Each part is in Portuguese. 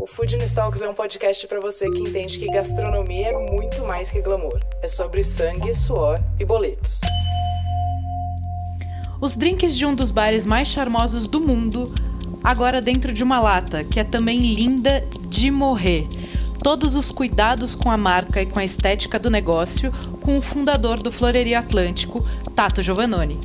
O Food Talks é um podcast para você que entende que gastronomia é muito mais que glamour. É sobre sangue, suor e boletos. Os drinks de um dos bares mais charmosos do mundo, agora dentro de uma lata, que é também linda de morrer. Todos os cuidados com a marca e com a estética do negócio, com o fundador do Floreria Atlântico, Tato Giovannoni.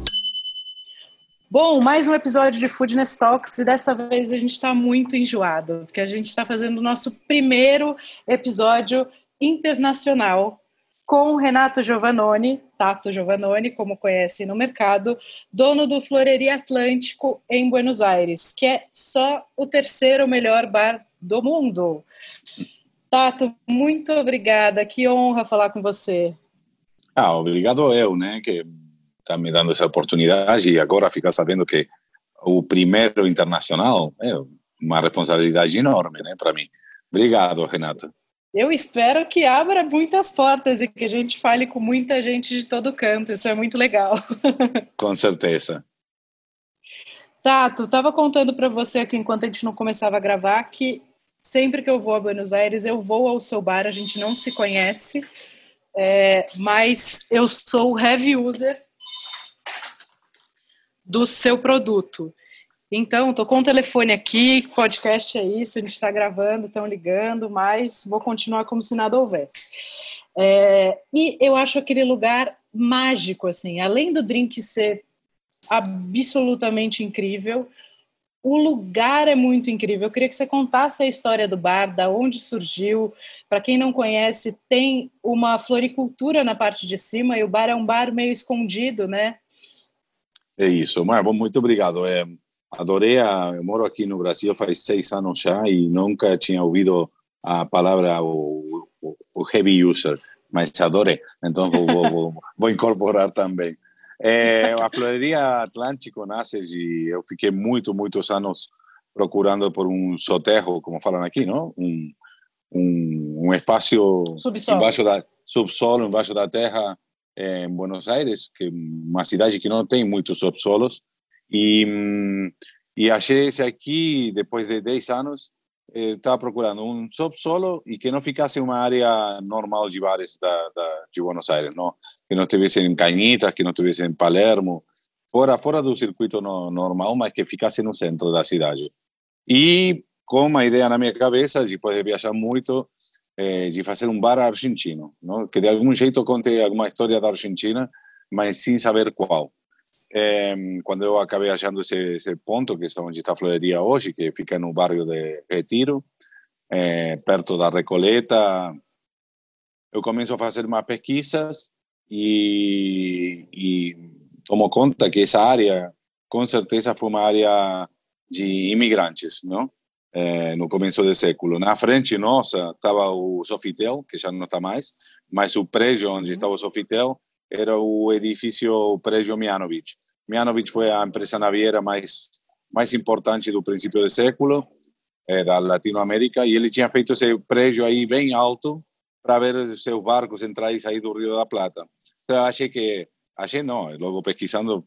Bom, mais um episódio de Foodness Talks e dessa vez a gente está muito enjoado, porque a gente está fazendo o nosso primeiro episódio internacional com Renato Giovannoni, Tato Giovannoni, como conhecem no mercado, dono do Floreria Atlântico em Buenos Aires, que é só o terceiro melhor bar do mundo. Tato, muito obrigada, que honra falar com você. Ah, obrigado eu, né, que está me dando essa oportunidade e agora ficar sabendo que o primeiro internacional é uma responsabilidade enorme, né, para mim. Obrigado, Renata. Eu espero que abra muitas portas e que a gente fale com muita gente de todo canto. Isso é muito legal. Com certeza. Tato, estava contando para você aqui enquanto a gente não começava a gravar que sempre que eu vou a Buenos Aires eu vou ao seu bar. A gente não se conhece, é, mas eu sou heavy user do seu produto. Então, estou com o telefone aqui, podcast é isso, a gente está gravando, estão ligando, mas vou continuar como se nada houvesse. É, e eu acho aquele lugar mágico, assim, além do drink ser absolutamente incrível, o lugar é muito incrível. Eu queria que você contasse a história do bar, da onde surgiu. Para quem não conhece, tem uma floricultura na parte de cima e o bar é um bar meio escondido, né? É isso. Mas, bom, muito obrigado. É, adorei. A, eu moro aqui no Brasil faz seis anos já e nunca tinha ouvido a palavra o, o, o heavy user, mas adorei. Então vou, vou, vou, vou incorporar também. É, a Floreria Atlântico nasce e eu fiquei muito, muitos anos procurando por um soterro, como falam aqui, não? Um, um, um espaço subsolo. embaixo da subsolo, embaixo da terra, em Buenos Aires, que é uma cidade que não tem muitos subsolos, e, e achei esse aqui, depois de 10 anos, estava procurando um subsolo e que não ficasse uma área normal de bares da, da, de Buenos Aires, não? que não tivesse em Cañitas, que não tivesse em Palermo, fora, fora do circuito no, normal, mas que ficasse no centro da cidade. E com uma ideia na minha cabeça, depois de viajar muito, eh, de fazer um bar argentino, não? que de algum jeito conte alguma história da Argentina, mas sem saber qual. Quando eu acabei achando esse, esse, ponto, que é onde está a floreria hoje, que fica no bairro de Retiro, eh, perto da Recoleta, eu começo a fazer umas pesquisas e, e tomo conta que essa área, com certeza, foi uma área de imigrantes, não? É, no começo do século. Na frente nossa estava o Sofitel, que já não está mais, mas o prédio onde estava o Sofitel era o edifício, o prédio Mianovic. Mianovic foi a empresa naviera mais mais importante do princípio do século é, da Latinoamérica e ele tinha feito esse prédio aí bem alto para ver seus barcos entrar e sair do Rio da Plata. Então achei que achei não, logo pesquisando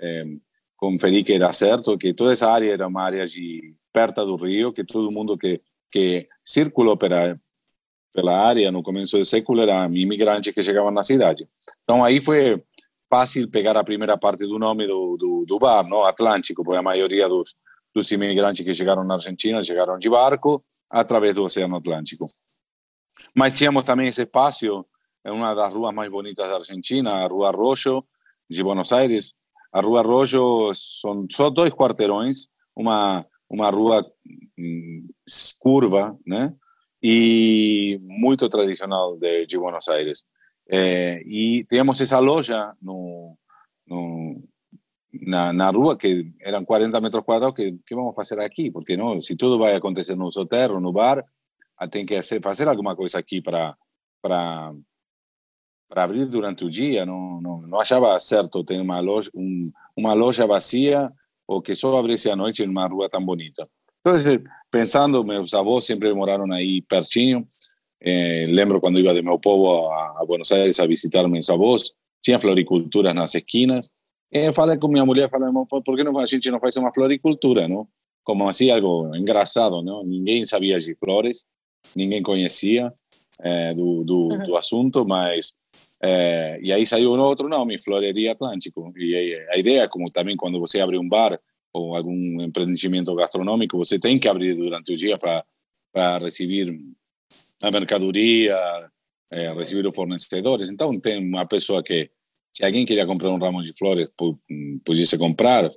é, conferi que era certo, que toda essa área era uma área de perto do rio, que todo mundo que, que circulou pela, pela área no começo do século era imigrantes que chegavam na cidade. Então aí foi fácil pegar a primeira parte do nome do, do, do bar, não? Atlântico, porque a maioria dos, dos imigrantes que chegaram na Argentina chegaram de barco através do Oceano Atlântico. Mas tínhamos também esse espaço em uma das ruas mais bonitas da Argentina, a Rua Rojo, de Buenos Aires. A Rua Rojo são só dois quarteirões, uma uma rua hum, curva, né? E muito tradicional de, de Buenos Aires. É, e temos essa loja no, no na, na, rua que eram 40 metros quadrados que, que vamos fazer aqui porque não se tudo vai acontecer no soterro no bar tem que fazer alguma coisa aqui para para para abrir durante o dia, não, não, não achava certo ter uma loja, um, uma loja vazia ou que só abrisse à noite em uma rua tão bonita. Então, pensando, meus avós sempre moraram aí pertinho, eh, lembro quando ia de meu povo a, a, Buenos Aires a visitar meus avós, tinha floriculturas nas esquinas, e falei com minha mulher, falei, por que não, a gente não faz uma floricultura, não? Como assim, algo engraçado, não? Ninguém sabia de flores, ninguém conhecia eh, do, do, uhum. do assunto, mas e aí saiu um outro nome, Floreria Atlântico. E a ideia, como também quando você abre um bar ou algum empreendimento gastronômico, você tem que abrir durante o dia para receber a mercadoria, é, receber os fornecedores. Então, tem uma pessoa que, se alguém queria comprar um ramo de flores, podia comprar.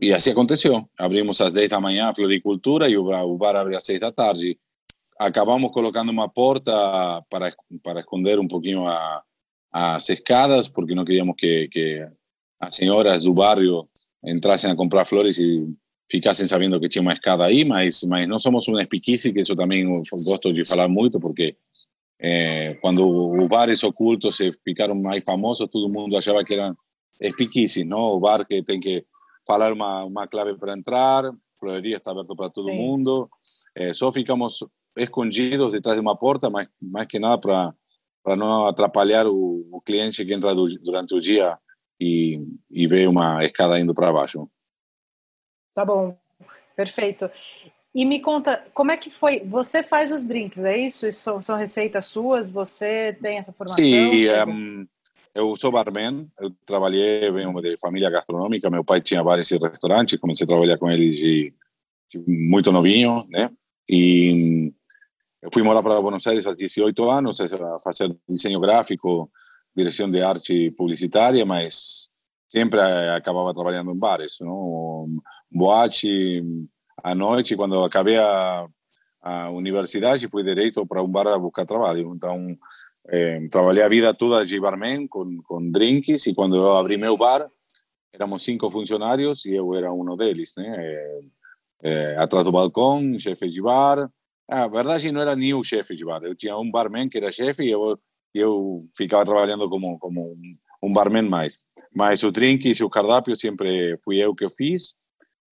E assim aconteceu. Abrimos às 10 da manhã a floricultura e o bar abre às 6 da tarde acabamos colocando uma porta para, para esconder um pouquinho a, as escadas, porque não queríamos que, que as senhoras do bairro entrassem a comprar flores e ficassem sabendo que tinha uma escada aí, mas, mas não somos uma espiquice, que isso também gosto de falar muito, porque é, quando os bares ocultos se ficaram mais famosos, todo mundo achava que eram espiquices, não? O bar que tem que falar uma, uma clave para entrar, a floreria está aberta para todo Sim. mundo, é, só ficamos escondidos detrás de uma porta, mais, mais que nada para para não atrapalhar o, o, cliente que entra do, durante o dia e, e vê uma escada indo para baixo. Tá bom, perfeito. E me conta, como é que foi? Você faz os drinks, é isso? São, são receitas suas? Você tem essa formação? Sim, um, eu sou barman, eu trabalhei, venho de família gastronômica, meu pai tinha vários restaurantes, comecei a trabalhar com ele de, de muito novinho, né? E eu fui morar para Buenos Aires aos 18 anos, a fazer desenho gráfico, direção de arte publicitária, mas sempre acabava trabalhando em bares, não? boate à noite. Quando acabei a, a universidade, fui direito para um bar a buscar trabalho. Então, eh, trabalhei a vida toda de barman, com, com drinks, e quando eu abri meu bar, éramos cinco funcionários e eu era um deles, né? Eh, eh, atrás do balcão, chefe de bar, a verdade não era nem o chefe de bar. Eu tinha um barman que era chefe e eu, eu ficava trabalhando como, como um, barman mais. Mas o drink e o cardápio sempre fui eu que fiz.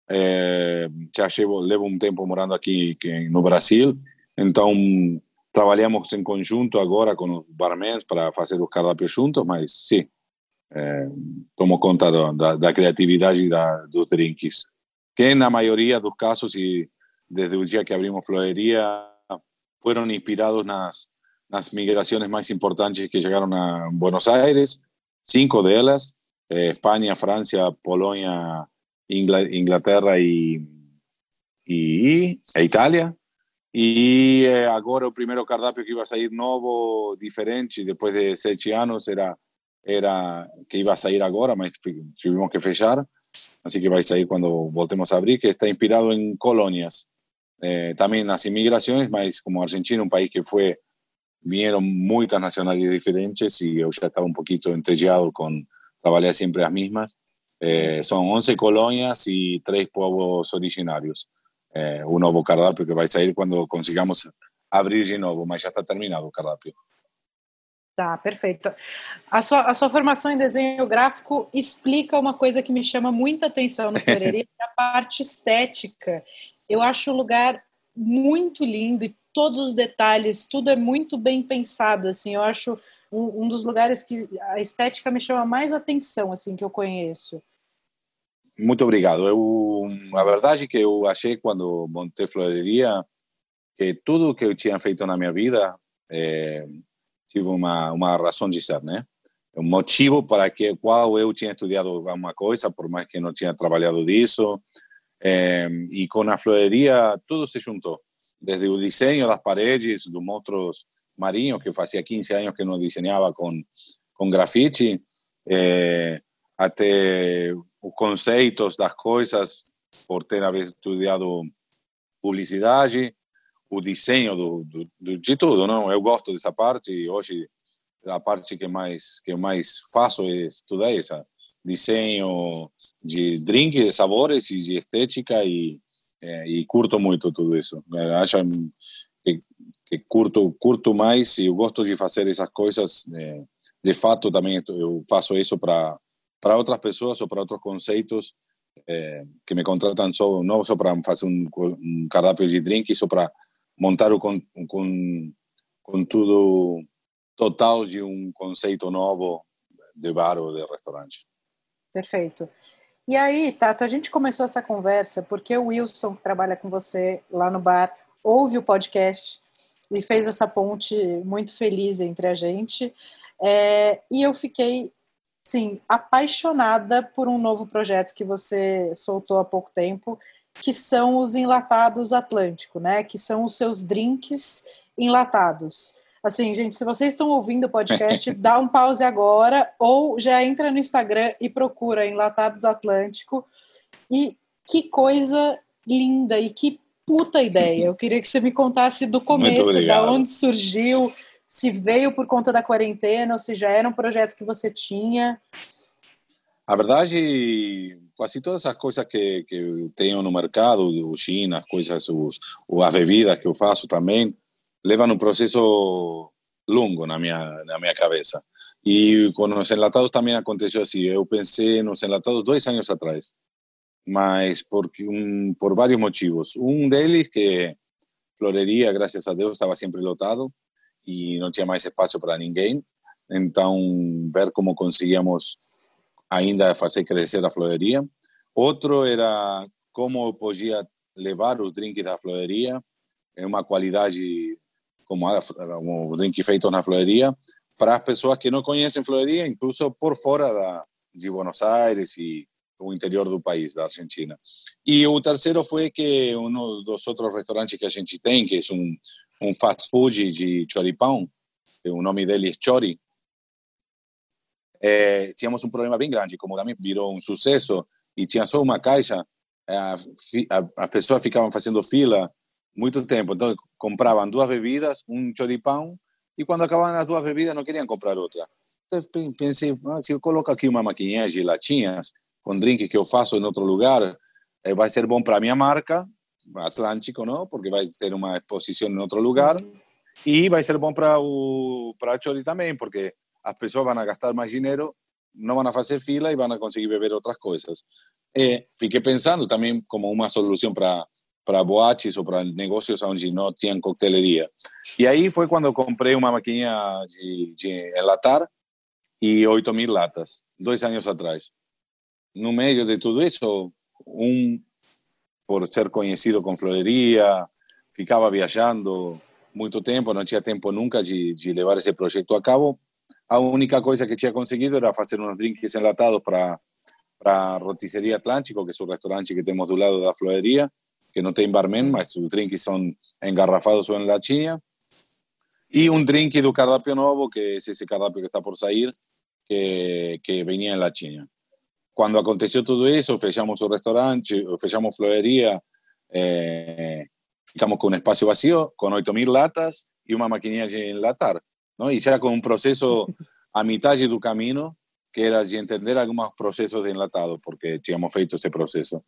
É, já levo, levo um tempo morando aqui, no Brasil, então trabalhamos em conjunto agora com os barmans para fazer os cardápios juntos, mas sim, é, tomo conta da, da, criatividade da, dos drinks, que na maioria dos casos, e desde el día que abrimos Florería, fueron inspirados nas, las migraciones más importantes que llegaron a Buenos Aires, cinco de ellas, eh, España, Francia, Polonia, Inglaterra y, y, e Italia. Y eh, ahora el primer cardápio que iba a salir nuevo, diferente, después de siete años, era, era que a salir ahora, pero tuvimos que fechar. Así que va a salir cuando voltemos a abrir, que está inspirado en colonias. Eh, también las inmigraciones, mas como Argentina, un país que fue, vinieron muchas nacionalidades diferentes y yo ya estaba un poquito entellado con trabajar siempre las mismas. Eh, son 11 colonias y 3 pueblos originarios. Eh, un nuevo cardápio que va a salir cuando consigamos abrir de novo, mas já está terminado o cardápio. Tá, perfeito. A sua, a sua formação em desenho gráfico explica uma coisa que me chama muita atenção no Fleureria, que é a parte estética. Eu acho o lugar muito lindo e todos os detalhes, tudo é muito bem pensado, assim, eu acho um, um dos lugares que a estética me chama mais atenção, assim, que eu conheço. Muito obrigado. Eu, a verdade é que eu achei quando montei Floreria que tudo que eu tinha feito na minha vida é, tive uma uma razão de ser, né? Um motivo para que qual eu tinha estudado alguma coisa, por mais que não tinha trabalhado disso, eh, y con la florería todo se juntó, desde el diseño las paredes, los monstruos marinos, que hacía 15 años que no diseñaba con, con grafite, eh, hasta los conceptos das coisas, por ter estudiado publicidade, o desenho do, do, de tudo, não? Eu gosto dessa parte e hoje a parte que mais que mais faço é estudar essa desenho de drink, de sabores e de estética e, e curto muito tudo isso. Acho que que curto curto mais e eu gosto de fazer essas coisas é, de fato também eu faço isso para para outras pessoas ou para outros conceitos é, que me contratam só não só para fazer um, um cardápio de drink só para montar o com com tudo total de um conceito novo de bar ou de restaurante perfeito e aí, Tato, a gente começou essa conversa porque o Wilson, que trabalha com você lá no bar, ouve o podcast e fez essa ponte muito feliz entre a gente. É, e eu fiquei, sim, apaixonada por um novo projeto que você soltou há pouco tempo, que são os enlatados Atlântico, né? Que são os seus drinks enlatados. Assim, gente, se vocês estão ouvindo o podcast, dá um pause agora ou já entra no Instagram e procura Enlatados Atlântico. E que coisa linda e que puta ideia. Eu queria que você me contasse do começo, da onde surgiu, se veio por conta da quarentena ou se já era um projeto que você tinha. A verdade, quase todas as coisas que, que eu tenho no mercado, o China, as coisas, os, as bebidas que eu faço também, levam um processo longo na minha na minha cabeça. E com os enlatados também aconteceu assim. Eu pensei nos enlatados dois anos atrás, mas porque um, por vários motivos. Um deles que floreria, graças a Deus, estava sempre lotado e não tinha mais espaço para ninguém. Então, ver como conseguíamos ainda fazer crescer a floreria. Outro era como eu podia levar os drinks da floreria em uma qualidade como um drink feito na floreria, para as pessoas que não conhecem floreria, incluso por fora da, de Buenos Aires e o interior do país, da Argentina. E o terceiro foi que um dos outros restaurantes que a gente tem, que é um, um fast food de choripão, o nome dele é Chori, é, tínhamos um problema bem grande, como também virou um sucesso e tinha só uma caixa, as pessoas ficavam fazendo fila muito tempo. Então, compravam duas bebidas, um choripão, e quando acabavam as duas bebidas não queriam comprar outra. Então, pensei, ah, se coloco aqui uma maquininha de latinhas, com drink que eu faço em outro lugar, eh, vai ser bom para minha marca, Atlântico, não? Porque vai ter uma exposição em outro lugar. E vai ser bom para para Chori também, porque as pessoas vão gastar mais dinheiro, não vão fazer fila e vão conseguir beber outras coisas. E fiquei pensando também como uma solução para para boates ou para negócios onde não tinham coqueteleria. E aí foi quando comprei uma maquininha de, de enlatar e 8 mil latas, dois anos atrás. No meio de tudo isso, um, por ser conhecido com floreria, ficava viajando muito tempo, não tinha tempo nunca de, de levar esse projeto a cabo. A única coisa que tinha conseguido era fazer uns drinks enlatados para para Roticeria Atlântico, que é o restaurante que temos do lado da floreria, que não tem barman, mas os drinks são engarrafados ou em latinha. E um drink do cardápio novo, que é esse cardápio que está por sair, que, que vinha em latinha. Quando aconteceu tudo isso, fechamos o restaurante, fechamos floreria, eh, ficamos com um espaço vazio, com 8 mil latas e uma maquininha de enlatar. Não? E já com um processo a metade do caminho, que era de entender alguns processos de enlatado, porque tínhamos feito esse processo.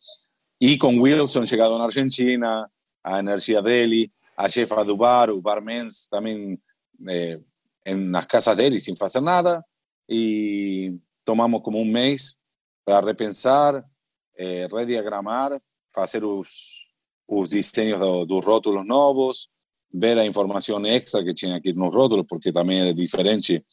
Y con Wilson llegado en Argentina, a Energía Deli, a Jefa do Bar, o Barmens también eh, en las casas dele sin hacer nada. Y tomamos como un mes para repensar, eh, rediagramar, hacer los, los diseños de los rótulos nuevos, ver la información extra que tinha aqui nos rótulos, porque también es diferente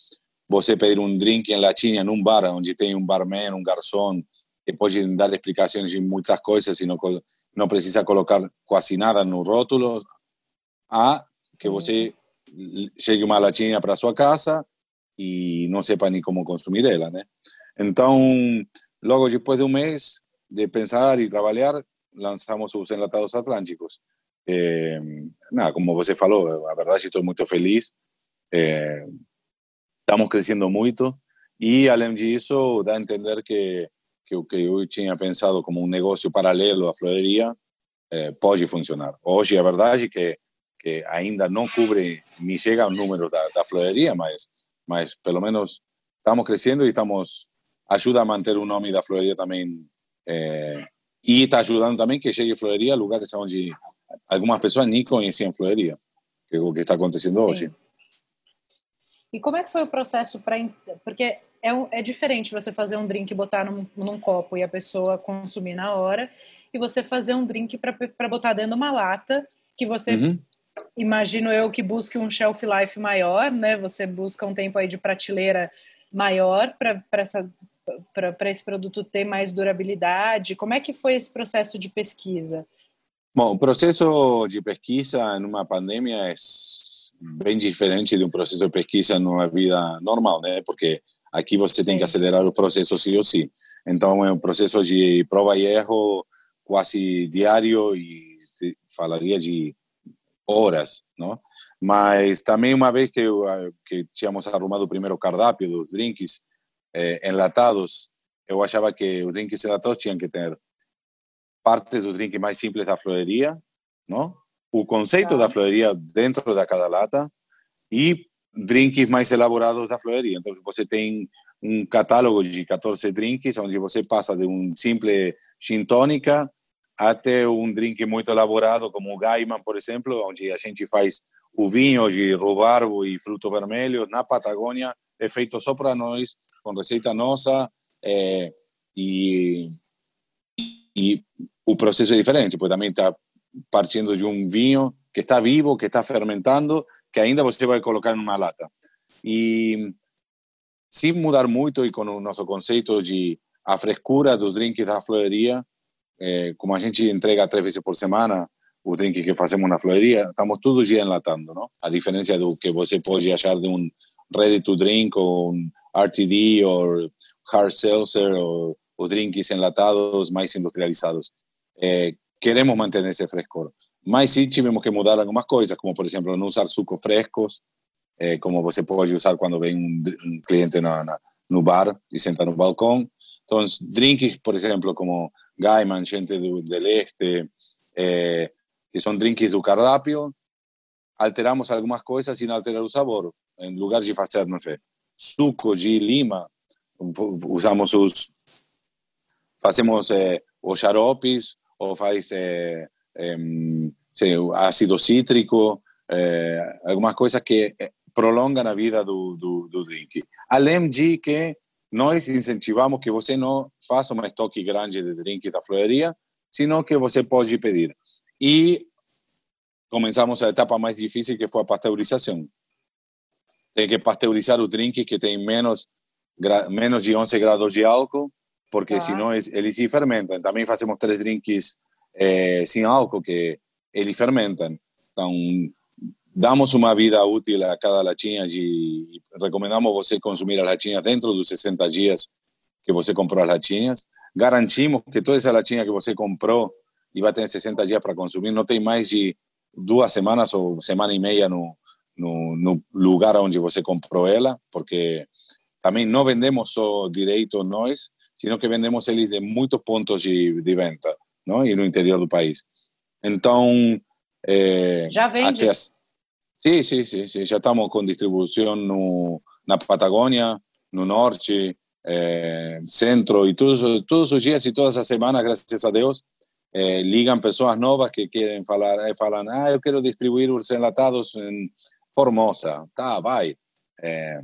você pedir um drink em latinha num bar onde tem um barman, um garçom, que pode dar explicações de muitas coisas e não, não precisa colocar quase nada no rótulo, a que você chegue uma latinha para sua casa e não sepa nem como consumir ela, né? Então, logo depois de um mês de pensar e trabalhar, lançamos os enlatados atlânticos. É, nada, como você falou, a verdade estou muito feliz. É, estamos crescendo muito e, além disso, dá a entender que que o que eu tinha pensado como um negócio paralelo à floreria eh, pode funcionar. Hoje, a verdade é que, que ainda não cobre, nem chega ao número da, da floreria, mas, mas pelo menos estamos crescendo e estamos ajuda a manter o nome da floreria também eh, e está ajudando também que chegue floreria a lugares onde algumas pessoas nem conheciam floreria. o que está acontecendo Sim. hoje. E como é que foi o processo para. Porque é, é diferente você fazer um drink e botar num, num, copo e a pessoa consumir na hora, e você fazer um drink para botar dentro de uma lata que você. Uhum. Imagino eu que busque um shelf life maior, né? Você busca um tempo aí de prateleira maior para esse produto ter mais durabilidade. Como é que foi esse processo de pesquisa? Bom, o processo de pesquisa numa pandemia é bem diferente de um processo de pesquisa numa vida normal, né? Porque aqui você Sim. tem que acelerar o processo sim ou sim. Então é um processo de prova e erro quase diário e falaria de horas, não? Mas também uma vez que, que tínhamos arrumado o primeiro cardápio dos drinks eh, enlatados, eu achava que os drinks enlatados tinham que ter partes do drink mais simples da floreria, não? o conceito da floreria dentro da cada lata e drinks mais elaborados da floreria. Então, você tem um catálogo de 14 drinks, onde você passa de um simples gin tônica até um drink muito elaborado, como o Gaiman, por exemplo, onde a gente faz o vinho de rubarbo e fruto vermelho na Patagônia, é feito só para nós, com receita nossa, é, e, e o processo é diferente, porque também está partindo de um vinho que está vivo, que está fermentando, que ainda você vai colocar numa lata. E sem mudar muito e com o nosso conceito de a frescura dos drinks da floreria, é, como a gente entrega três vezes por semana o drink que fazemos na floreria, estamos todo dia enlatando, não? A diferença do que você pode achar de um ready to drink ou um RTD ou hard seltzer ou, ou drinks enlatados mais industrializados. É, queremos manter esse frescor. Mas sim tivemos que mudar algumas coisas, como por exemplo não usar sucos frescos, eh, como você pode usar quando vem um, um cliente na, na, no bar e senta no balcão. Então, drinks, por exemplo, como Gaiman, Gente do, del Este, eh, que são drinks do cardápio, alteramos algumas coisas sem alterar o sabor. Em lugar de fazer, não sei, suco de lima, usamos os fazemos eh, os xaropes ou faz é, é, sei, ácido cítrico, é, alguma coisa que prolonga a vida do, do, do drink. Além de que nós incentivamos que você não faça um estoque grande de drink da floreria, sino que você pode pedir. E começamos a etapa mais difícil, que foi a pasteurização. Tem que pasteurizar o drink que tem menos, menos de 11 graus de álcool, porque senão eles se fermentam. Também fazemos três drinks eh, sem álcool que eles fermentam. Então, damos uma vida útil a cada latinha e recomendamos você consumir as latinhas dentro dos 60 dias que você comprou as latinhas. Garantimos que toda essa latinha que você comprou e vai ter 60 dias para consumir, não tem mais de duas semanas ou semana e meia no, no, no lugar onde você comprou ela, porque também não vendemos só direito nós, sino que vendemos eles de muitos pontos de, de venta, não? E no interior do país. Então, é, já vende. As... Sim, sim, sim, sim, já estamos com distribuição no, na Patagônia, no norte, é, centro e todos, todos os dias e todas as semanas, graças a Deus, é, ligam pessoas novas que querem falar, é, falam, ah, eu quero distribuir os enlatados em Formosa. Tá, vai. É,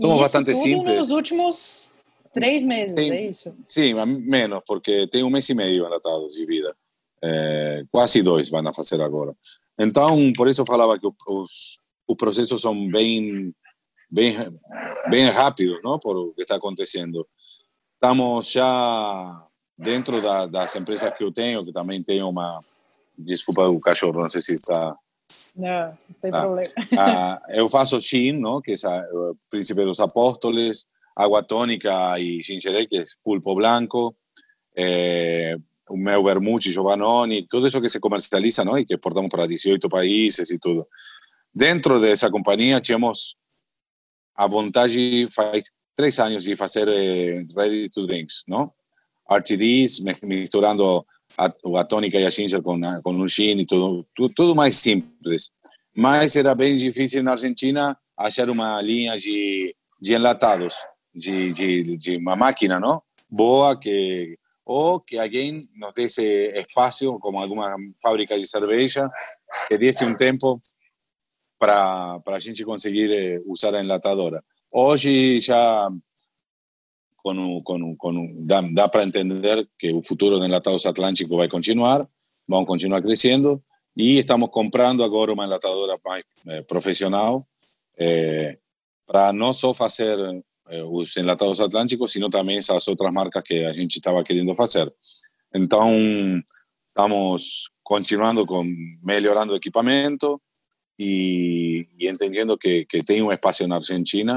somos bastante simples. nos últimos Três meses, tem, é isso? Sim, menos, porque tem um mês e meio enlatados de vida. É, quase dois vão fazer agora. Então, por isso eu falava que os, os processos são bem, bem, bem rápidos, não? Por o que está acontecendo. Estamos já dentro da, das empresas que eu tenho, que também tenho uma. Desculpa o cachorro, não sei se está. Não, não tem tá. problema. Ah, eu faço Shin, não? que é o Príncipe dos Apóstoles agua tónica y ginger que es pulpo blanco, eh, un meu vermouth Giovannoni, todo eso que se comercializa ¿no? y que exportamos para 18 países y todo. Dentro de esa compañía, tenemos a vontade, faz tres años de hacer eh, ready to drinks, ¿no? RTDs, misturando a, a tónica y a ginger con, con un gin y todo, todo, todo mais simples. Mas era bem difícil na Argentina achar uma linha de, de enlatados de, de, de uma máquina, não? Boa que ou que alguém nos desse espaço, como alguma fábrica de cerveja, que desse um tempo para a gente conseguir eh, usar a enlatadora. Hoje já com, com, com, dá, dá para entender que o futuro do enlatados atlântico vai continuar, vão continuar crescendo e estamos comprando agora uma enlatadora mais eh, profissional eh, para não só fazer os enlatados atlânticos, sino também essas outras marcas que a gente estava querendo fazer. Então, estamos continuando com melhorando o equipamento e, e entendendo que, que tem um espaço na Argentina.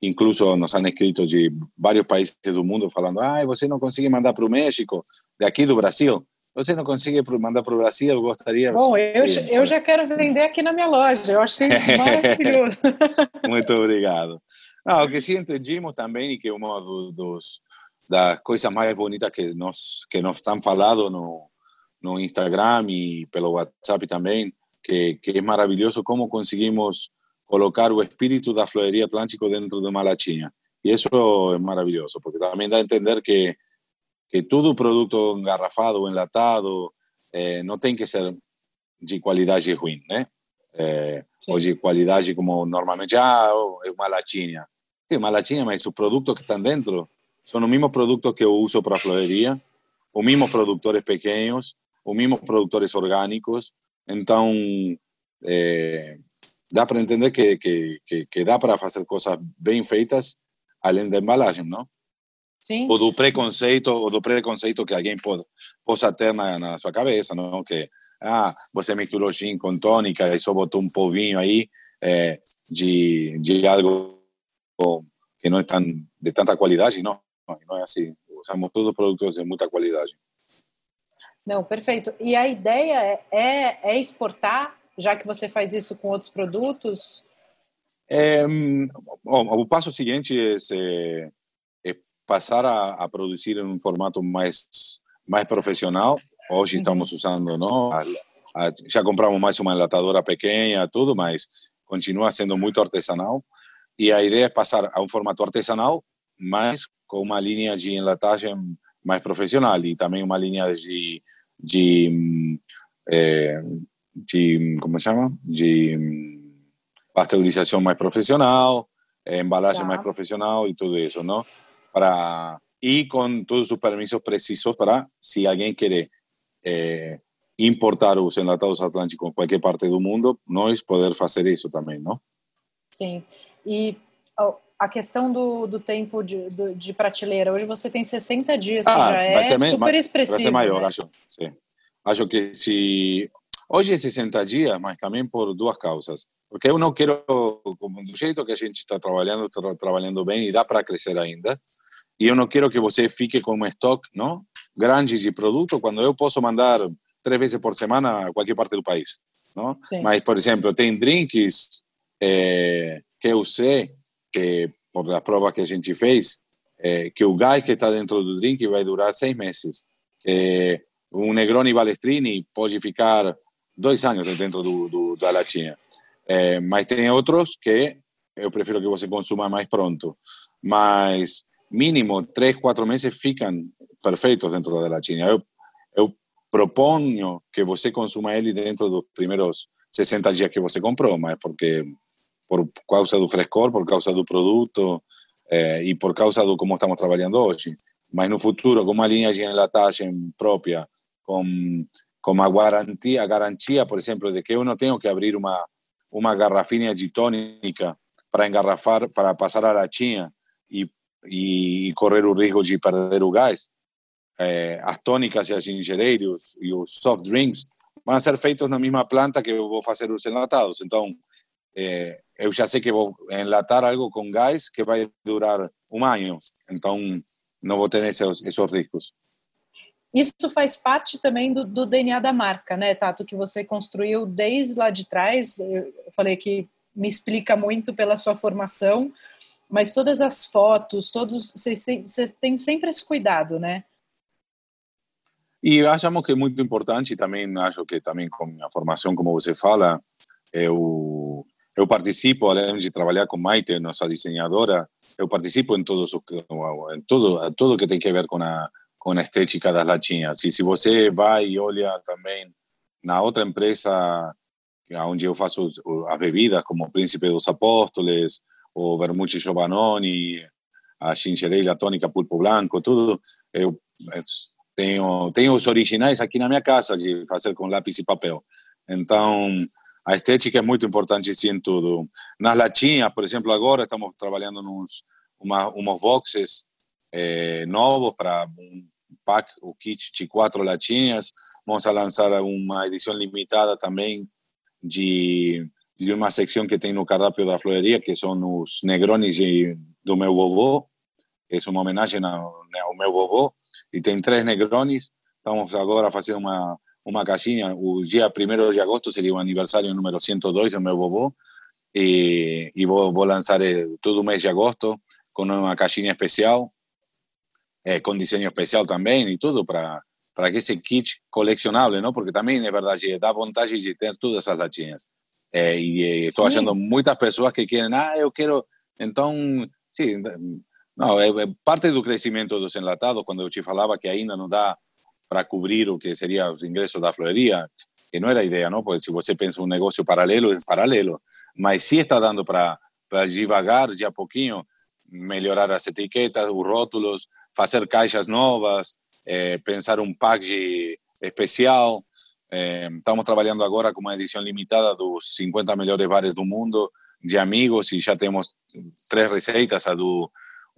Incluso nos han escrito de vários países do mundo falando: ah, você não consegue mandar para o México, daqui do Brasil. Você não consegue mandar para o Brasil? Eu gostaria. Bom, eu, eu já quero vender aqui na minha loja. Eu achei maravilhoso. Muito obrigado. Não, o que sim entendimos também e que uma dos das coisas mais bonitas que nós que nos estão falando no no Instagram e pelo WhatsApp também, que, que é maravilhoso como conseguimos colocar o espírito da floreria Atlântico dentro de uma latinha. E isso é maravilhoso, porque também dá a entender que que todo produto engarrafado enlatado eh, não tem que ser de qualidade ruim, né? Eh, ou de qualidade como normalmente, ah, é uma latinha. É uma latinha, mas os produtos que estão dentro são os mesmos produtos que eu uso para a floreria, os mesmos produtores pequenos, os mesmos produtores orgânicos. Então, eh, dá para entender que, que, que, que dá para fazer coisas bem feitas além da embalagem, não? Sim. ou do preconceito ou do preconceito que alguém pode, possa ter na, na sua cabeça, não? Que ah, você misturou gin com tônica e só botou um povinho aí é, de, de algo que não é tão, de tanta qualidade, não, não é assim. Usamos todos produtos de muita qualidade. Não, perfeito. E a ideia é, é, é exportar, já que você faz isso com outros produtos? É, bom, o passo seguinte é, é passar a, a produzir em um formato mais mais profissional. Hoje uhum. estamos usando, não? A, a, já compramos mais uma enlatadora pequena, tudo, mas continua sendo muito artesanal. E a ideia é passar a um formato artesanal, mas com uma linha de enlatagem mais profissional e também uma linha de de, é, de como se chama de pasteurização mais profissional, embalagem mais profissional e tudo isso, não? para y con todos os permisos precisos para se alguém querer eh, importar os enlatados atlânticos em qualquer parte do mundo, nós poder fazer isso também, não? Sim. E a questão do, do tempo de, do, de prateleira, hoje você tem 60 dias, que ah, já é super expressivo. Vai ser maior, né? acho. Sim. Acho que se... Hoje é 60 dias, mas também por duas causas. Porque eu não quero, como do jeito que a gente está trabalhando, tra trabalhando bem e dá para crescer ainda, e eu não quero que você fique com um estoque não, grande de produto quando eu posso mandar três vezes por semana a qualquer parte do país. Não? Mas, por exemplo, tem drinks é, que eu sei, que, por a prova que a gente fez, é, que o gás que está dentro do drink vai durar seis meses. Que um Negroni Balestrini pode ficar dois anos dentro do, do da latinha. É, mas tem outros que eu prefiro que você consuma mais pronto. Mas mínimo três, quatro meses ficam perfeitos dentro da latinha. Eu, eu proponho que você consuma ele dentro dos primeiros 60 dias que você comprou, mas porque por causa do frescor, por causa do produto eh, e por causa do como estamos trabalhando hoje. Mas no futuro, com uma linha de enlatagem própria, com, com a garantia, a garantia, por exemplo, de que eu não tenho que abrir uma uma garrafinha de tônica para engarrafar, para passar a latinha e, e, correr o risco de perder o gás. É, as tônicas e as gingereiros e os soft drinks vão ser feitos na mesma planta que vou fazer os enlatados. Então, é, eu já sei que vou enlatar algo com gás que vai durar um ano. Então, não vou ter esses, esses riscos. Isso faz parte também do, do, DNA da marca, né, Tato? Que você construiu desde lá de trás. Eu falei que me explica muito pela sua formação, mas todas as fotos, todos vocês têm sempre esse cuidado, né? E achamos que é muito importante também, acho que também com a formação, como você fala, eu, eu participo, além de trabalhar com Maite, nossa desenhadora, eu participo em todos em todo, tudo que tem a ver com a com a estética das latinhas. E se você vai e olha também na outra empresa onde eu faço as bebidas, como Príncipe dos Apóstoles, o Vermouth Giovannoni, a Gingereira Tônica Pulpo Blanco, tudo. Eu tenho, tenho os originais aqui na minha casa de fazer com lápis e papel. Então, a estética é muito importante sim em tudo. Nas latinhas, por exemplo, agora estamos trabalhando nos uma, umas boxes eh, novos para um pack, o kit de quatro latinhas. Vamos lançar uma edição limitada também de, de uma secção que tem no cardápio da floreria, que são os negrones de, do meu vovô. É uma homenagem ao, ao meu vovô. E tem três negrones. Estamos agora fazendo uma, uma caixinha. O dia 1 de agosto seria o aniversário número 102 do meu vovô. E, e vou, vou lançar eh, todo o mês de agosto com uma caixinha especial eh, con diseño especial también y todo para, para que ese kit coleccionable, ¿no? Porque también es verdad que da vontade de ter todas essas latinhas. Eh, e estou achando muitas pessoas que querem, ah, eu quero. Então, sim, não, é, é parte do crescimento dos enlatados, quando eu te falava que ainda não dá para cobrir o que seria os ingressos da floreria, que não era a ideia, não? Porque se você pensa um negócio paralelo, é paralelo. Mas sim está dando para devagar, de a pouquinho, melhorar as etiquetas, os rótulos, fazer caixas novas, eh, pensar um pack especial. Eh, estamos trabalhando agora com uma edição limitada dos 50 melhores bares do mundo de amigos e já temos três receitas, a do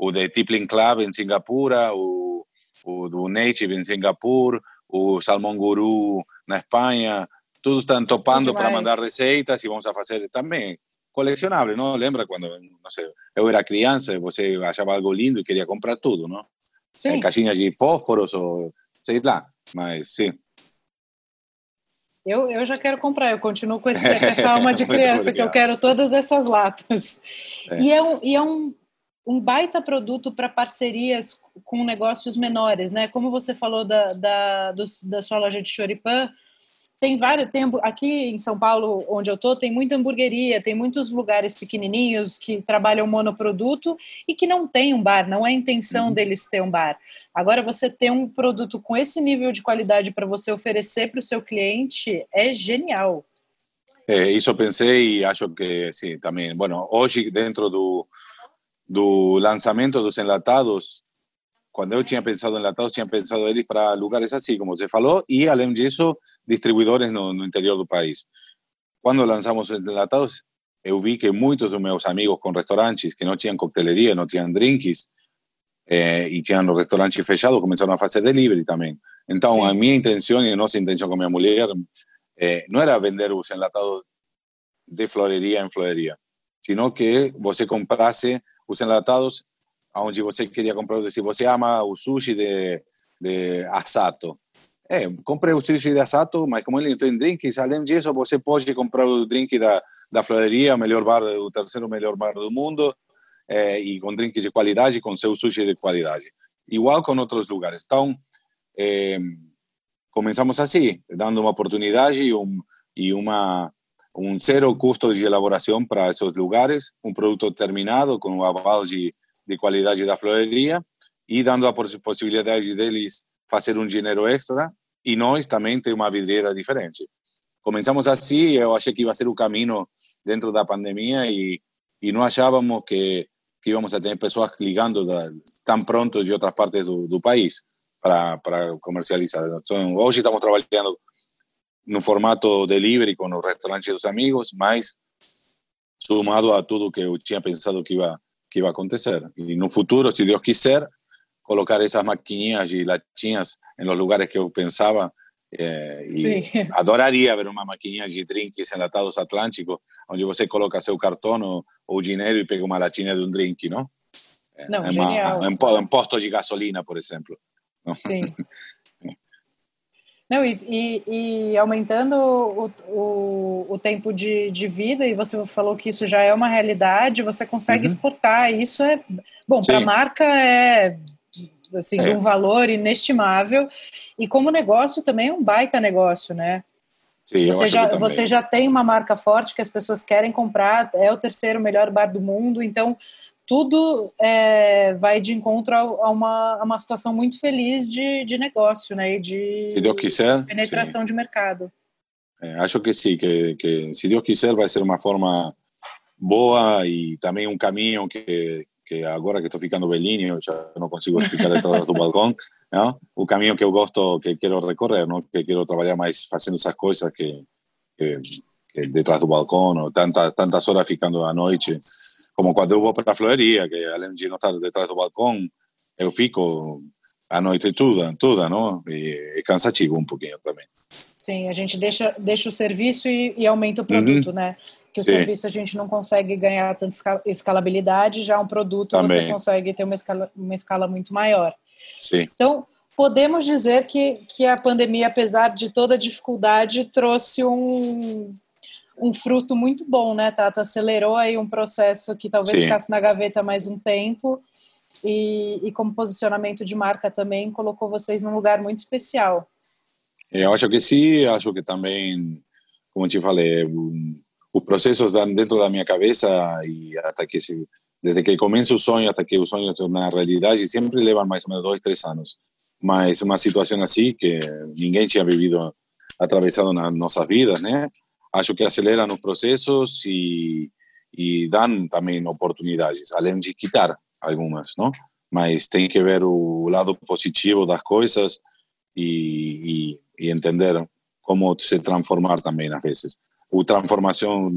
o de Tiplin Club em Singapura, o, o do Native em Singapura, o Salmão Guru na Espanha, todos estão topando para mandar receitas e vamos a fazer também colecionável, não? Lembra quando, não sei, eu era criança, você achava algo lindo e queria comprar tudo, não? Sim. É, caixinhas de fósforos ou sei lá, mas sim. Eu, eu já quero comprar, eu continuo com, esse, com essa alma de criança, que eu quero todas essas latas. É. E é um, e é um, um baita produto para parcerias com negócios menores, né? Como você falou da, da, do, da sua loja de choripan, tem vários, tem, aqui em São Paulo, onde eu tô, tem muita hamburgueria, tem muitos lugares pequenininhos que trabalham monoproduto e que não tem um bar, não é a intenção uhum. deles ter um bar. Agora, você ter um produto com esse nível de qualidade para você oferecer para o seu cliente é genial. É, isso eu pensei e acho que sim, também. Bueno, hoje, dentro do, do lançamento dos enlatados, quando eu tinha pensado em enlatados, tinha pensado eles para lugares assim, como você falou, e além disso, distribuidores no, no interior do país. Quando lançamos os enlatados, eu vi que muitos dos meus amigos com restaurantes que não tinham coqueteleria, não tinham drinks, eh, e tinham os restaurantes fechados, começaram a fazer delivery também. Então, Sim. a minha intenção e a nossa intenção com minha mulher eh, não era vender os enlatados de floreria em floreria, sino que você comprasse os enlatados onde você queria comprar, se você ama o sushi de, de Asato, é, compre o sushi de Asato, mas como ele não tem drinks, além disso, você pode comprar o drink da, da floreria, o melhor bar, o terceiro melhor bar do mundo, é, e com drink de qualidade, com seu sushi de qualidade. Igual com outros lugares. Então, é, começamos assim, dando uma oportunidade e, um, e uma, um zero custo de elaboração para esses lugares, um produto terminado com o aval de de qualidade da floreria e dando a possibilidade deles fazer um dinheiro extra e nós também ter uma vidreira diferente. Começamos assim, eu achei que ia ser o caminho dentro da pandemia e, e não achávamos que, que íamos a ter pessoas ligando tão pronto de outras partes do, do país para, para comercializar. Então, hoje estamos trabalhando no formato delivery com os restaurantes dos amigos, mas somado a tudo que eu tinha pensado que ia que iba a acontecer. En un futuro, si Dios quiser, colocar esas maquinhas y latinhas en los lugares que yo pensaba. Eh, y sí. adoraría ver uma maquininha de drinks enlatados atlânticos, onde você coloca seu cartão ou, ou dinheiro e pega uma latinha de um drink, não? Não, é. Uma, um, um posto de gasolina, por exemplo. Sim. Não, e, e, e aumentando o, o, o, tempo de, de vida, e você falou que isso já é uma realidade, você consegue uhum. exportar. Isso é bom para a marca é assim é. de um valor inestimável e como negócio também é um baita negócio, né? Sim, você já você já tem uma marca forte que as pessoas querem comprar, é o terceiro melhor bar do mundo, então tudo é, vai de encontro a uma, a uma situação muito feliz de, de negócio, né? E de Se Deus quiser, penetração sim. de mercado. É, acho que sim, que, que se Deus quiser vai ser uma forma boa e também um caminho que, que agora que estou ficando velhinho, já não consigo explicar detrás do balcão, não? o caminho que eu gosto, que quero recorrer, não? que quero trabalhar mais fazendo essas coisas que, que, que detrás do balcão, ou tanta, tantas horas ficando à noite, como quando eu vou para a floreria, que além de não estar detrás do balcão, eu fico a noite toda, toda, não? E é cansativo um pouquinho também. Sim, a gente deixa, deixa o serviço e, e aumenta o produto, uhum. né? Que o Sim. serviço a gente não consegue ganhar tanta escalabilidade, já um produto também. você consegue ter uma escala, uma escala muito maior. Sim. Então, podemos dizer que, que a pandemia, apesar de toda a dificuldade, trouxe um, um fruto muito bom, né, Tato? Acelerou aí um processo que talvez Sim. ficasse na gaveta mais um tempo e, e como posicionamento de marca também colocou vocês num lugar muito especial. Eu acho que sim, acho que também, como te falei, os processos estão dentro da minha cabeça e até que se, desde que começa o sonho até que o sonho se torna realidade sempre levam mais ou menos dois, três anos. Mas uma situação assim que ninguém tinha vivido, atravessado nas nossas vidas, né? Acho que acelera os processos e, e dão também oportunidades, além de quitar algumas, não? Mas tem que ver o lado positivo das coisas e, e, e entender como se transformar também às vezes. A transformação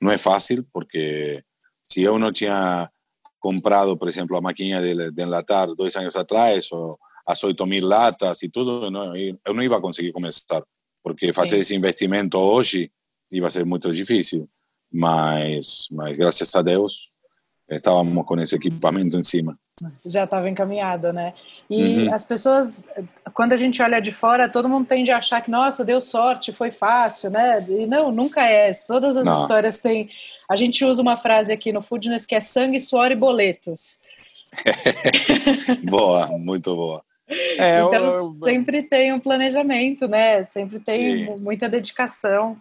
não é fácil porque se eu não tinha comprado, por exemplo, a maquininha de, de enlatar dois anos atrás ou as 8 mil latas e tudo, não, eu não ia conseguir começar porque fazer Sim. esse investimento hoje ia ser muito difícil. Mas, mas graças a Deus estávamos com esse equipamento em cima. Já estava encaminhada, né? E uhum. as pessoas, quando a gente olha de fora, todo mundo tende a achar que, nossa, deu sorte, foi fácil, né? E não, nunca é. Todas as não. histórias têm. A gente usa uma frase aqui no Foodness que é sangue, suor e boletos. boa, muito boa. É, então, eu, eu... sempre tem um planejamento, né? Sempre tem Sim. muita dedicação.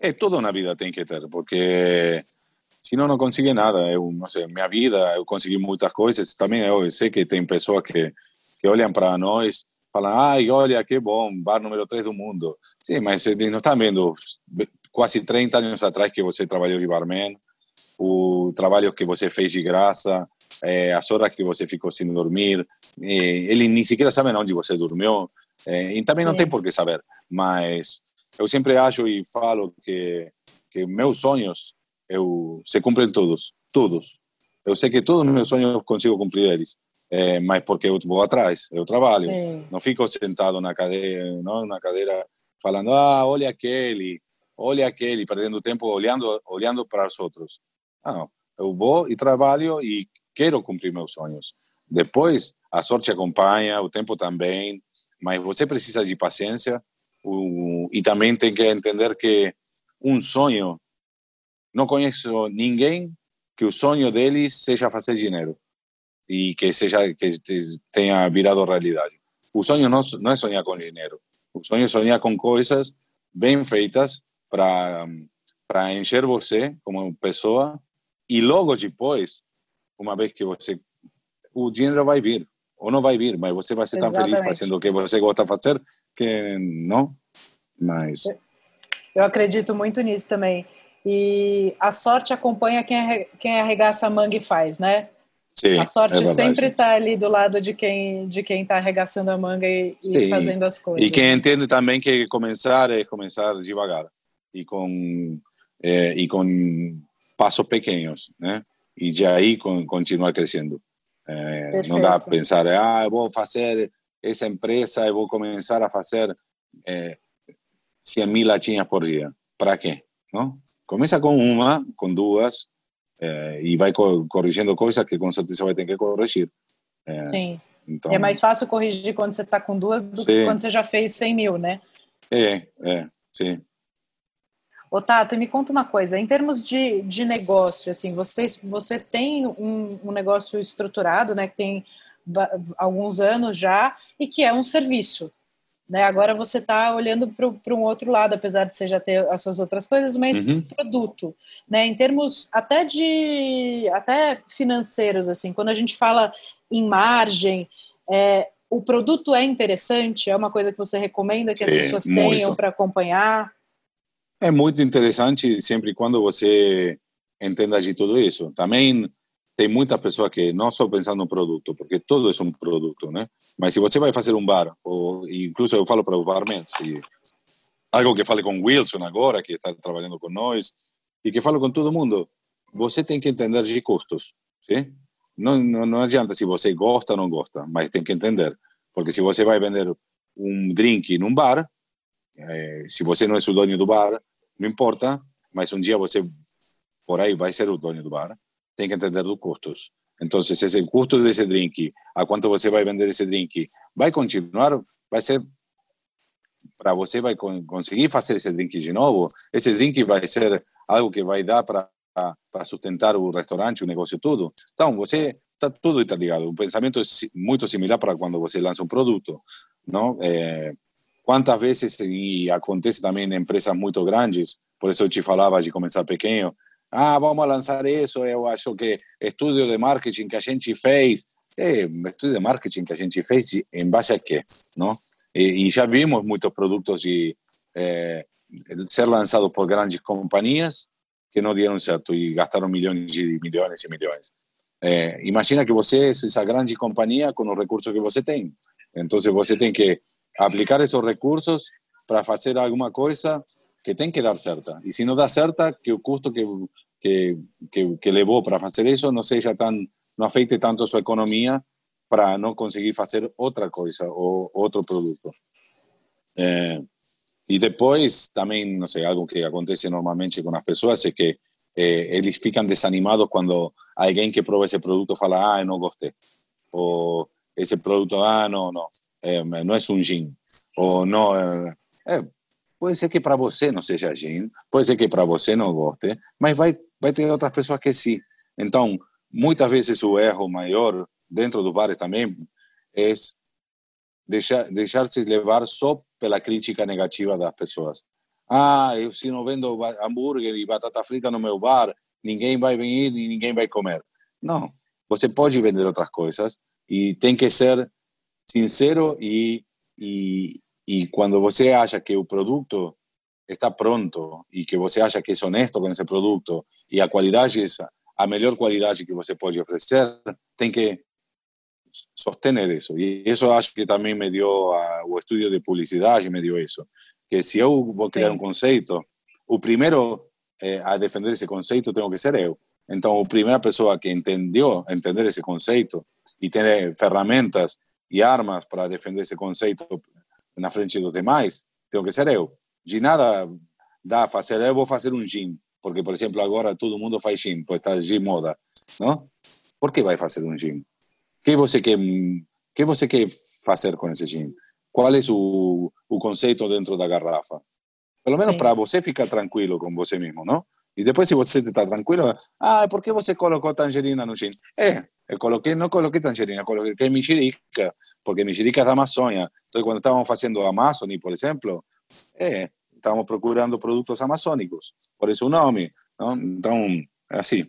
É, tudo na vida tem que ter, porque senão não consigo nada. Eu não sei, minha vida, eu consegui muitas coisas. Também eu sei que tem pessoas que, que olham para nós falam, ai, olha que bom, bar número 3 do mundo. Sim, mas eles não estão vendo quase 30 anos atrás que você trabalhou de barman, o trabalho que você fez de graça, é, as horas que você ficou sem dormir. É, ele nem sequer sabe onde você dormiu. É, e também não Sim. tem por que saber. Mas eu sempre acho e falo que, que meus sonhos eu se cumprem todos, todos. Eu sei que todos os meus sonhos eu consigo cumprir eles, é, mas porque eu vou atrás, eu trabalho. Sim. Não fico sentado na cadeira, não, na cadeira falando, ah, olha aquele, olha aquele, perdendo tempo olhando, olhando para os outros. Ah, não. Eu vou e trabalho e quero cumprir meus sonhos. Depois, a sorte acompanha, o tempo também, mas você precisa de paciência o, e também tem que entender que um sonho não conheço ninguém que o sonho deles seja fazer dinheiro e que seja que tenha virado realidade. O sonho não, não é sonhar com dinheiro. O sonho é sonhar com coisas bem feitas para para encher você como pessoa e logo depois, uma vez que você o dinheiro vai vir ou não vai vir, mas você vai ser tão Exatamente. feliz fazendo o que você gosta de fazer que não. Mas eu acredito muito nisso também. E a sorte acompanha quem, quem arregaça a manga e faz, né? Sim, a sorte é sempre está ali do lado de quem de quem está arregaçando a manga e, e, fazendo as coisas. E quem entende também que começar é começar devagar e com é, e com passos pequenos, né? E de aí continuar crescendo. É, não dá para pensar, ah, eu vou fazer essa empresa, eu vou começar a fazer é, 100 mil latinhas por dia. Para quê? Não? Começa com uma, com duas, é, e vai co corrigindo coisas que com certeza vai ter que corrigir. É, Sim. Então, é mais fácil corrigir quando você está com duas do sim. que quando você já fez 100 mil, né? É, é, sim. Ô, Tata, me conta uma coisa. Em termos de, de negócio, assim, você, você tem um, um negócio estruturado, né, que tem alguns anos já e que é um serviço, né? Agora você está olhando para um outro lado, apesar de você já ter as suas outras coisas, mas uhum. produto, né? Em termos até de até financeiros, assim, quando a gente fala em margem, é, o produto é interessante? É uma coisa que você recomenda que as pessoas tenham para acompanhar? É muito interessante sempre quando você entenda de tudo isso. Também tem muita pessoa que não só pensando no produto, porque tudo é um produto, né? Mas se você vai fazer um bar, ou incluso eu falo para o barman, se, algo que fale com o Wilson agora, que está trabalhando com nós, e que falo com todo mundo, você tem que entender de custos, sim? Não, não, não adianta se você gosta ou não gosta, mas tem que entender. Porque se você vai vender um drink num bar, é, se você não é o dono do bar, não importa, mas um dia você por aí vai ser o dono do bar, tem que entender dos custos. Então, se esse custo desse drink, a quanto você vai vender esse drink, vai continuar, vai ser para você vai conseguir fazer esse drink de novo, esse drink vai ser algo que vai dar para para sustentar o restaurante, o negócio tudo. Então, você está tudo está ligado. O pensamento é muito similar para quando você lança um produto, não? É, quantas vezes e acontece também em empresas muito grandes, por isso eu te falava de começar pequeno. Ah, vamos lançar isso. Eu acho que estudo de marketing que a gente fez, é, estudo de marketing que a gente fez em base a quê, não? E, e já vimos muitos produtos de é, ser lançados por grandes companhias que não deram certo e gastaram milhões de milhões e milhões. É, imagina que você é essa grande companhia com os recursos que você tem. Então, você tem que aplicar esses recursos para fazer alguma coisa que tem que dar certa. E se não dá certa, que o custo que, que, que, que levou para fazer isso não seja tão, não afete tanto sua economia para não conseguir fazer outra coisa ou outro produto. E depois, também, não sei, algo que acontece normalmente com as pessoas é que eh, eles ficam desanimados quando alguém que prova esse produto fala, ah, eu não gostei. Ou esse produto, ah, não, não, é, não é gin. Ou não, é, é, pode ser que para você não seja gin, pode ser que para você não goste, mas vai, vai ter outras pessoas que sim. Então, muitas vezes o erro maior dentro do bar também é deixar, deixar-se levar só pela crítica negativa das pessoas. Ah, eu se não vendo hambúrguer e batata frita no meu bar, ninguém vai vir e ninguém vai comer. Não, você pode vender outras coisas e tem que ser sincero e, e, e quando você acha que o produto está pronto e que você acha que é honesto com esse produto e a qualidade é a melhor qualidade que você pode oferecer, tem que sostener eso. Y eso acho que también me dio a, o estudio de publicidad y me dio eso. Que si yo voy a crear un concepto, o primero eh, a defender ese concepto tengo que ser yo. Entonces, la primera persona que entendió entender ese concepto y tener herramientas y armas para defender ese concepto na frente dos demais, tengo que ser eu. De nada dá fazer, eu vou fazer um gym, porque, por exemplo, agora todo mundo faz gym, pois está de moda, não? Por que vai fazer um gym? que você quer que você quer fazer com esse gin? Qual é o, o conceito dentro da garrafa? Pelo menos para você ficar tranquilo com você mesmo, não? E depois, se você está tranquilo, ah, por que você colocou tangerina no gin? É, coloquei, não coloquei tangerina, coloquei mexerica, porque mexerica é da Amazônia. Então, quando estávamos fazendo Amazônia, por exemplo, é, estávamos procurando produtos amazônicos, por isso o nome. Não? Então, é assim.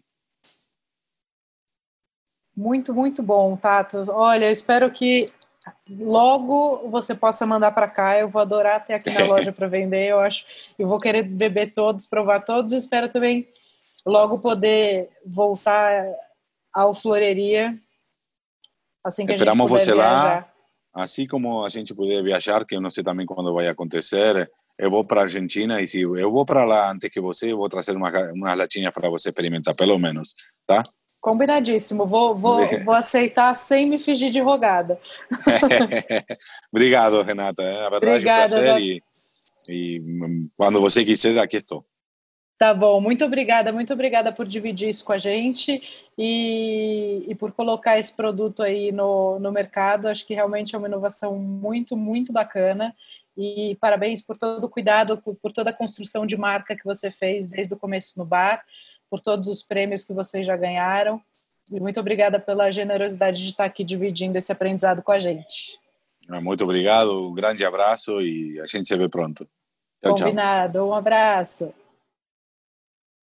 Muito, muito bom, Tato. Olha, eu espero que logo você possa mandar para cá. Eu vou adorar ter aqui na loja para vender. Eu acho, eu vou querer beber todos, provar todos. Espero também logo poder voltar ao Floreria assim que Esperamos a gente você lá. Assim como a gente puder viajar, que eu não sei também quando vai acontecer. Eu vou para a Argentina e se eu vou para lá antes que você, eu vou trazer uma, umas latinhas para você experimentar, pelo menos, tá? Combinadíssimo. Vou, vou, vou aceitar sem me fingir de rogada. Obrigado, Renata. É, na verdade, obrigada, um prazer. E, e quando você quiser, aqui estou. Tá bom, muito obrigada, muito obrigada por dividir isso com a gente e, e por colocar esse produto aí no, no mercado. Acho que realmente é uma inovação muito, muito bacana. E parabéns por todo o cuidado, por, por toda a construção de marca que você fez desde o começo no bar por todos os prêmios que vocês já ganharam. E muito obrigada pela generosidade de estar aqui dividindo esse aprendizado com a gente. Ah, muito obrigado, um grande abraço e a gente se vê pronto. Tchau, Combinado, tchau. um abraço.